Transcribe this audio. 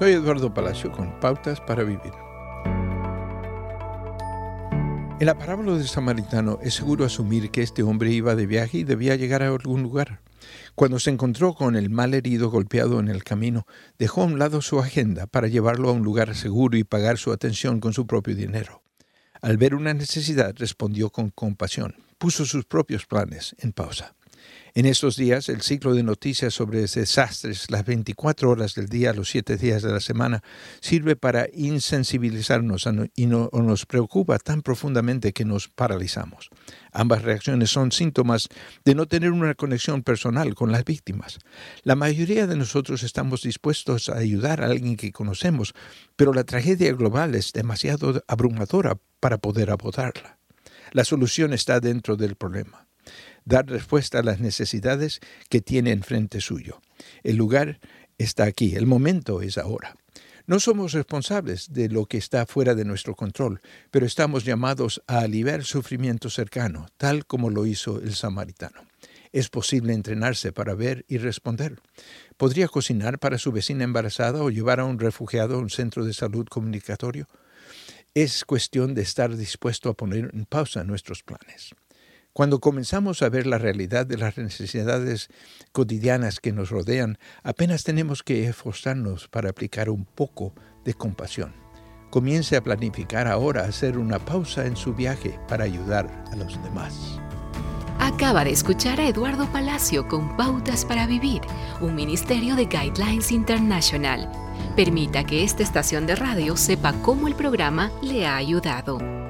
Soy Eduardo Palacio con Pautas para Vivir. En la parábola del samaritano es seguro asumir que este hombre iba de viaje y debía llegar a algún lugar. Cuando se encontró con el mal herido golpeado en el camino, dejó a un lado su agenda para llevarlo a un lugar seguro y pagar su atención con su propio dinero. Al ver una necesidad, respondió con compasión, puso sus propios planes en pausa. En estos días, el ciclo de noticias sobre desastres, las 24 horas del día, los 7 días de la semana, sirve para insensibilizarnos y nos preocupa tan profundamente que nos paralizamos. Ambas reacciones son síntomas de no tener una conexión personal con las víctimas. La mayoría de nosotros estamos dispuestos a ayudar a alguien que conocemos, pero la tragedia global es demasiado abrumadora para poder abordarla. La solución está dentro del problema dar respuesta a las necesidades que tiene enfrente suyo. El lugar está aquí, el momento es ahora. No somos responsables de lo que está fuera de nuestro control, pero estamos llamados a aliviar sufrimiento cercano, tal como lo hizo el samaritano. Es posible entrenarse para ver y responder. ¿Podría cocinar para su vecina embarazada o llevar a un refugiado a un centro de salud comunicatorio? Es cuestión de estar dispuesto a poner en pausa nuestros planes. Cuando comenzamos a ver la realidad de las necesidades cotidianas que nos rodean, apenas tenemos que esforzarnos para aplicar un poco de compasión. Comience a planificar ahora hacer una pausa en su viaje para ayudar a los demás. Acaba de escuchar a Eduardo Palacio con Pautas para Vivir, un ministerio de Guidelines International. Permita que esta estación de radio sepa cómo el programa le ha ayudado.